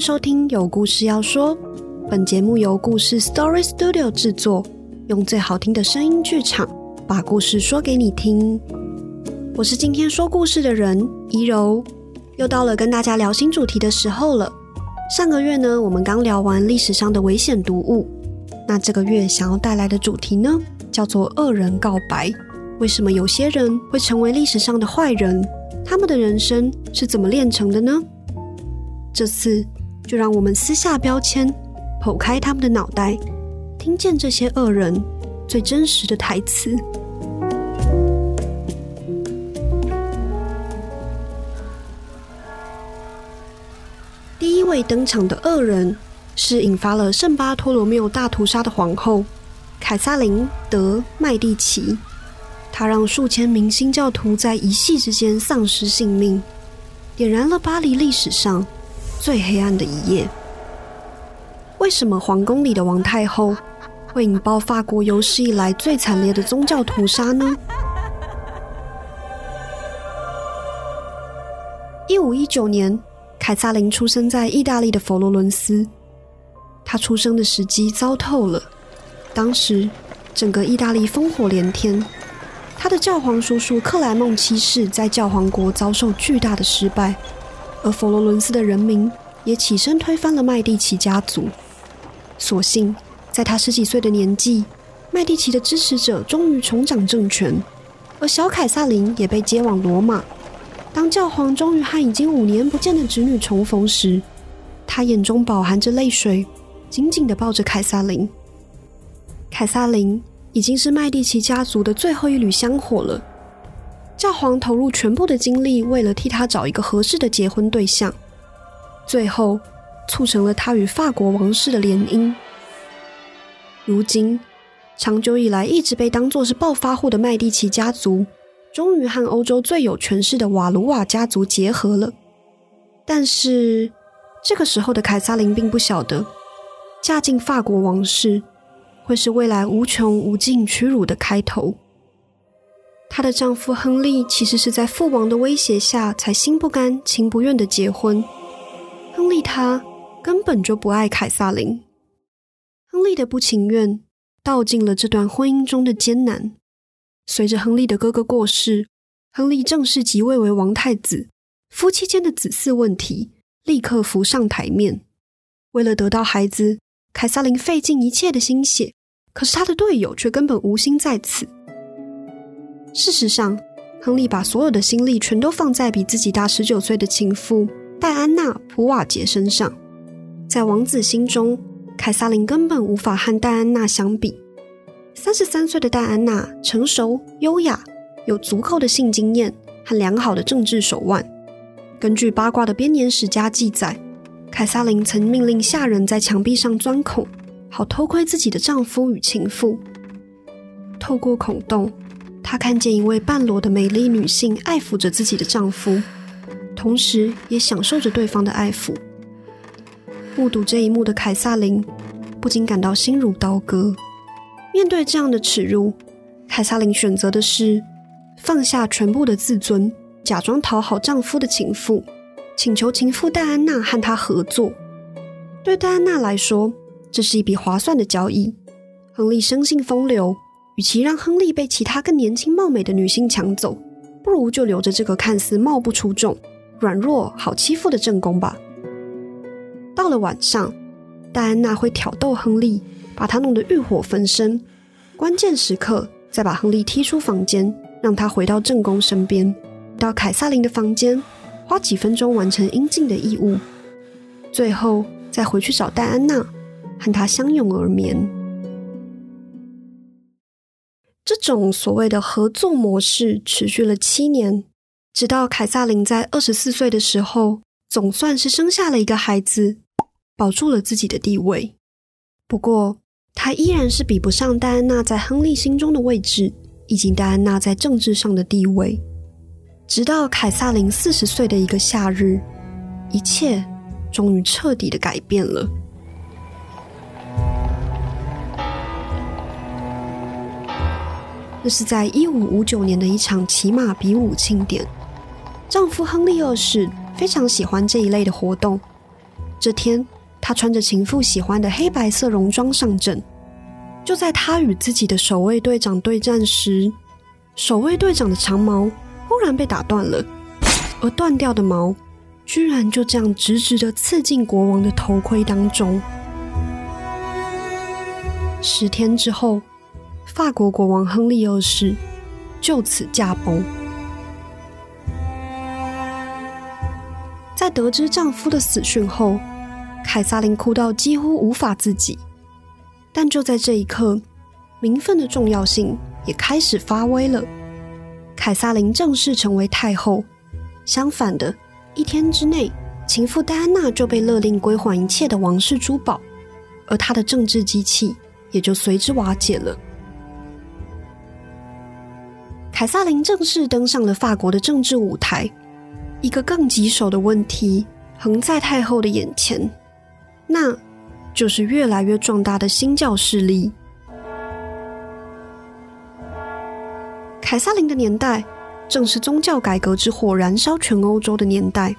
收听有故事要说，本节目由故事 Story Studio 制作，用最好听的声音剧场把故事说给你听。我是今天说故事的人怡柔，又到了跟大家聊新主题的时候了。上个月呢，我们刚聊完历史上的危险读物，那这个月想要带来的主题呢，叫做恶人告白。为什么有些人会成为历史上的坏人？他们的人生是怎么炼成的呢？这次就让我们撕下标签，剖开他们的脑袋，听见这些恶人最真实的台词。第一位登场的恶人是引发了圣巴托罗缪大屠杀的皇后凯撒琳·德麦蒂奇。她让数千名新教徒在一夕之间丧失性命，点燃了巴黎历史上最黑暗的一页。为什么皇宫里的王太后会引爆法国有史以来最惨烈的宗教屠杀呢？一五一九年，凯撒琳出生在意大利的佛罗伦斯。她出生的时机糟透了，当时整个意大利烽火连天。他的教皇叔叔克莱孟七世在教皇国遭受巨大的失败，而佛罗伦斯的人民也起身推翻了麦蒂奇家族。所幸，在他十几岁的年纪，麦蒂奇的支持者终于重掌政权，而小凯撒琳也被接往罗马。当教皇终于和已经五年不见的侄女重逢时，他眼中饱含着泪水，紧紧地抱着凯撒琳。凯撒琳。已经是麦蒂奇家族的最后一缕香火了。教皇投入全部的精力，为了替他找一个合适的结婚对象，最后促成了他与法国王室的联姻。如今，长久以来一直被当作是暴发户的麦蒂奇家族，终于和欧洲最有权势的瓦卢瓦家族结合了。但是，这个时候的凯撒琳并不晓得，嫁进法国王室。会是未来无穷无尽屈辱的开头。她的丈夫亨利其实是在父王的威胁下才心不甘情不愿的结婚。亨利他根本就不爱凯撒琳。亨利的不情愿道尽了这段婚姻中的艰难。随着亨利的哥哥过世，亨利正式即位为王太子，夫妻间的子嗣问题立刻浮上台面。为了得到孩子，凯撒琳费尽一切的心血。可是他的队友却根本无心在此。事实上，亨利把所有的心力全都放在比自己大十九岁的情妇戴安娜·普瓦捷身上。在王子心中，凯撒琳根本无法和戴安娜相比。三十三岁的戴安娜成熟、优雅，有足够的性经验和良好的政治手腕。根据八卦的编年史家记载，凯撒琳曾命令下人在墙壁上钻孔。好偷窥自己的丈夫与情妇。透过孔洞，她看见一位半裸的美丽女性爱抚着自己的丈夫，同时也享受着对方的爱抚。目睹这一幕的凯撒琳不禁感到心如刀割。面对这样的耻辱，凯撒琳选择的是放下全部的自尊，假装讨好丈夫的情妇，请求情妇戴安娜和她合作。对戴安娜来说，这是一笔划算的交易。亨利生性风流，与其让亨利被其他更年轻貌美的女性抢走，不如就留着这个看似貌不出众、软弱好欺负的正宫吧。到了晚上，戴安娜会挑逗亨利，把他弄得欲火焚身。关键时刻，再把亨利踢出房间，让他回到正宫身边，到凯撒琳的房间，花几分钟完成应尽的义务，最后再回去找戴安娜。和他相拥而眠，这种所谓的合作模式持续了七年，直到凯撒琳在二十四岁的时候，总算是生下了一个孩子，保住了自己的地位。不过，她依然是比不上戴安娜在亨利心中的位置，以及戴安娜在政治上的地位。直到凯撒琳四十岁的一个夏日，一切终于彻底的改变了。这是在一五五九年的一场骑马比武庆典。丈夫亨利二世非常喜欢这一类的活动，这天，他穿着情妇喜欢的黑白色戎装上阵。就在他与自己的守卫队长对战时，守卫队长的长矛忽然被打断了，而断掉的矛居然就这样直直的刺进国王的头盔当中。十天之后，法国国王亨利二世就此驾崩。在得知丈夫的死讯后，凯撒琳哭到几乎无法自己。但就在这一刻，名分的重要性也开始发威了。凯撒琳正式成为太后。相反的，一天之内，情妇戴安娜就被勒令归还一切的王室珠宝，而她的政治机器也就随之瓦解了。凯撒琳正式登上了法国的政治舞台。一个更棘手的问题横在太后的眼前，那就是越来越壮大的新教势力。凯撒琳的年代正是宗教改革之火燃烧全欧洲的年代。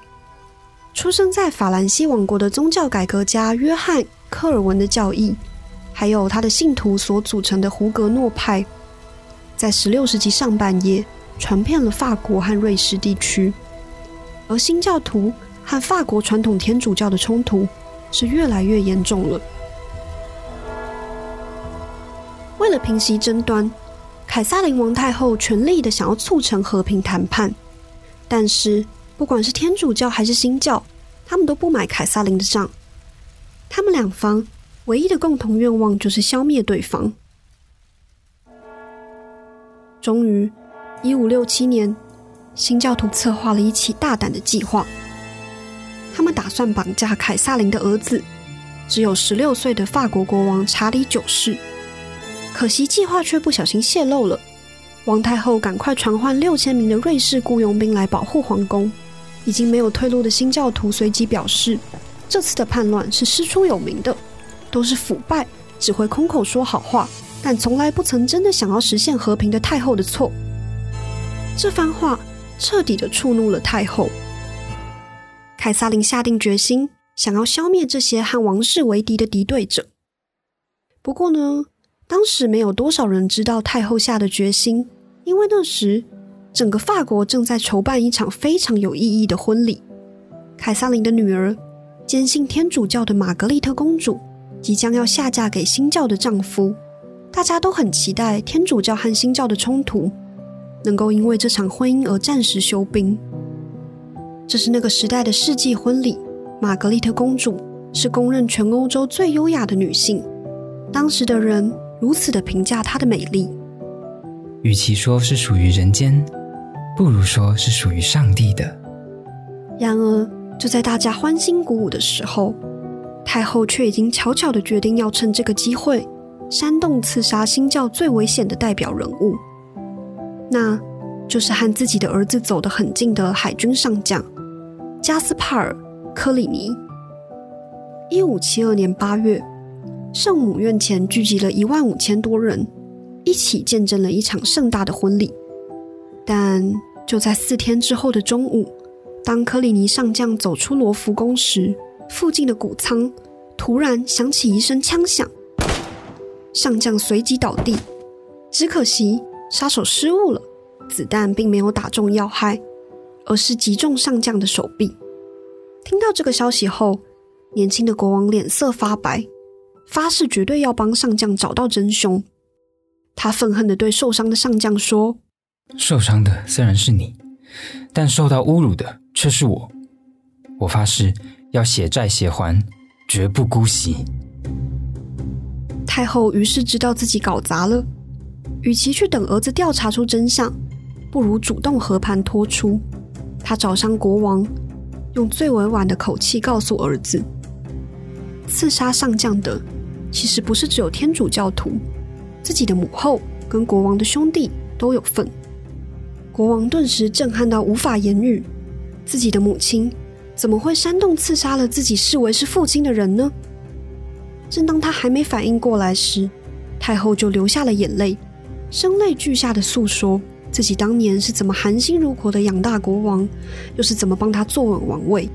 出生在法兰西王国的宗教改革家约翰·科尔文的教义，还有他的信徒所组成的胡格诺派，在十六世纪上半叶传遍了法国和瑞士地区。而新教徒和法国传统天主教的冲突是越来越严重了。为了平息争端，凯撒琳王太后全力的想要促成和平谈判，但是不管是天主教还是新教，他们都不买凯撒琳的账。他们两方唯一的共同愿望就是消灭对方。终于，一五六七年。新教徒策划了一起大胆的计划，他们打算绑架凯撒琳的儿子，只有十六岁的法国国王查理九世。可惜计划却不小心泄露了，王太后赶快传唤六千名的瑞士雇佣兵来保护皇宫。已经没有退路的新教徒随即表示，这次的叛乱是师出有名的，都是腐败、只会空口说好话，但从来不曾真的想要实现和平的太后的错。这番话。彻底的触怒了太后，凯撒琳下定决心，想要消灭这些和王室为敌的敌对者。不过呢，当时没有多少人知道太后下的决心，因为那时整个法国正在筹办一场非常有意义的婚礼。凯撒琳的女儿，坚信天主教的玛格丽特公主，即将要下嫁给新教的丈夫，大家都很期待天主教和新教的冲突。能够因为这场婚姻而暂时休兵，这是那个时代的世纪婚礼。玛格丽特公主是公认全欧洲最优雅的女性，当时的人如此的评价她的美丽。与其说是属于人间，不如说是属于上帝的。然而，就在大家欢欣鼓舞的时候，太后却已经悄悄的决定要趁这个机会煽动刺杀新教最危险的代表人物。那就是和自己的儿子走得很近的海军上将加斯帕尔·科里尼。一五七二年八月，圣母院前聚集了一万五千多人，一起见证了一场盛大的婚礼。但就在四天之后的中午，当科里尼上将走出罗浮宫时，附近的谷仓突然响起一声枪响，上将随即倒地。只可惜。杀手失误了，子弹并没有打中要害，而是击中上将的手臂。听到这个消息后，年轻的国王脸色发白，发誓绝对要帮上将找到真凶。他愤恨地对受伤的上将说：“受伤的虽然是你，但受到侮辱的却是我。我发誓要血债血还，绝不姑息。”太后于是知道自己搞砸了。与其去等儿子调查出真相，不如主动和盘托出。他找上国王，用最委婉的口气告诉儿子：刺杀上将的其实不是只有天主教徒，自己的母后跟国王的兄弟都有份。国王顿时震撼到无法言语，自己的母亲怎么会煽动刺杀了自己视为是父亲的人呢？正当他还没反应过来时，太后就流下了眼泪。声泪俱下的诉说自己当年是怎么含辛茹苦的养大国王，又是怎么帮他坐稳王位。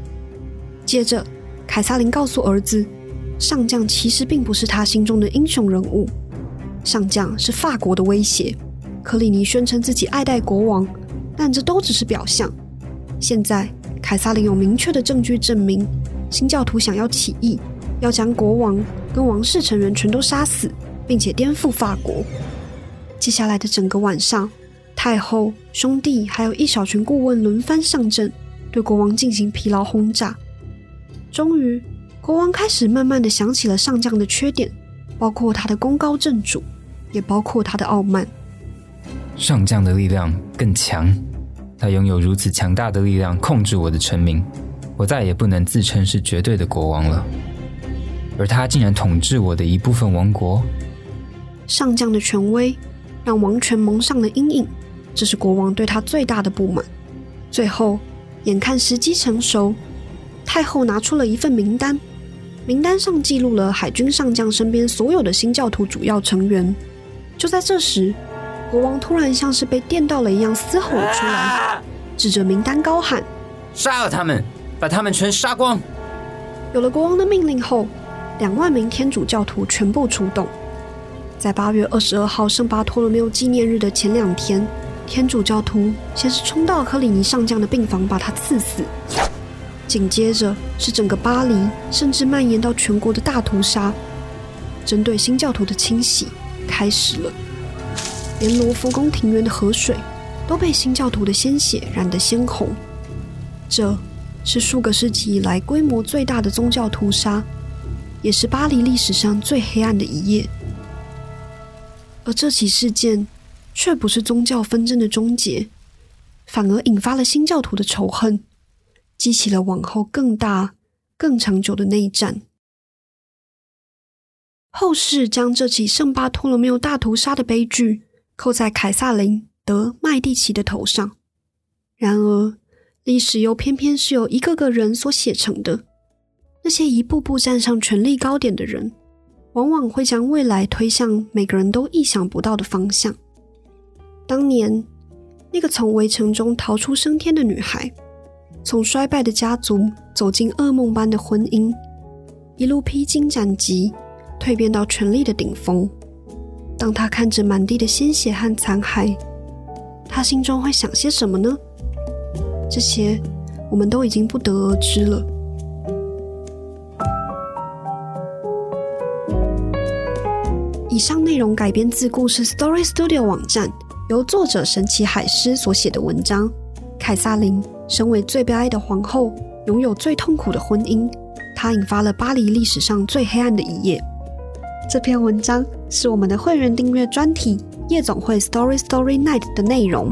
接着，凯撒琳告诉儿子，上将其实并不是他心中的英雄人物，上将是法国的威胁。克里尼宣称自己爱戴国王，但这都只是表象。现在，凯撒琳有明确的证据证明，新教徒想要起义，要将国王跟王室成员全都杀死，并且颠覆法国。接下来的整个晚上，太后、兄弟还有一小群顾问轮番上阵，对国王进行疲劳轰炸。终于，国王开始慢慢的想起了上将的缺点，包括他的功高震主，也包括他的傲慢。上将的力量更强，他拥有如此强大的力量控制我的臣民，我再也不能自称是绝对的国王了。而他竟然统治我的一部分王国。上将的权威让王权蒙上了阴影，这是国王对他最大的不满。最后，眼看时机成熟，太后拿出了一份名单，名单上记录了海军上将身边所有的新教徒主要成员。就在这时。国王突然像是被电到了一样，嘶吼了出来，指着名单高喊：“杀了他们，把他们全杀光！”有了国王的命令后，两万名天主教徒全部出动。在八月二十二号圣巴托罗缪纪念日的前两天，天主教徒先是冲到科里尼上将的病房，把他刺死。紧接着是整个巴黎，甚至蔓延到全国的大屠杀，针对新教徒的清洗开始了。连罗浮宫庭园的河水都被新教徒的鲜血染得鲜红，这是数个世纪以来规模最大的宗教屠杀，也是巴黎历史上最黑暗的一页。而这起事件却不是宗教纷争的终结，反而引发了新教徒的仇恨，激起了往后更大、更长久的内战。后世将这起圣巴托罗缪大屠杀的悲剧。扣在凯撒琳·德·麦蒂奇的头上。然而，历史又偏偏是由一个个人所写成的。那些一步步站上权力高点的人，往往会将未来推向每个人都意想不到的方向。当年，那个从围城中逃出升天的女孩，从衰败的家族走进噩梦般的婚姻，一路披荆斩棘，蜕变到权力的顶峰。当她看着满地的鲜血和残骸，她心中会想些什么呢？这些我们都已经不得而知了。以上内容改编自故事 Story Studio 网站，由作者神奇海狮所写的文章。凯撒琳身为最悲哀的皇后，拥有最痛苦的婚姻，她引发了巴黎历史上最黑暗的一页。这篇文章是我们的会员订阅专题《夜总会 Story Story Night》的内容。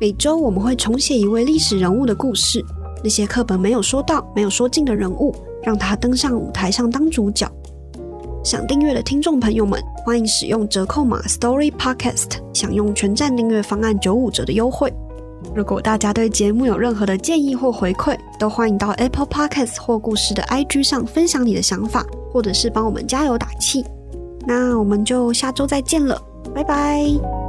每周我们会重写一位历史人物的故事，那些课本没有说到、没有说尽的人物，让他登上舞台上当主角。想订阅的听众朋友们，欢迎使用折扣码 Story Podcast，享用全站订阅方案九五折的优惠。如果大家对节目有任何的建议或回馈，都欢迎到 Apple Podcast 或故事的 IG 上分享你的想法，或者是帮我们加油打气。那我们就下周再见了，拜拜。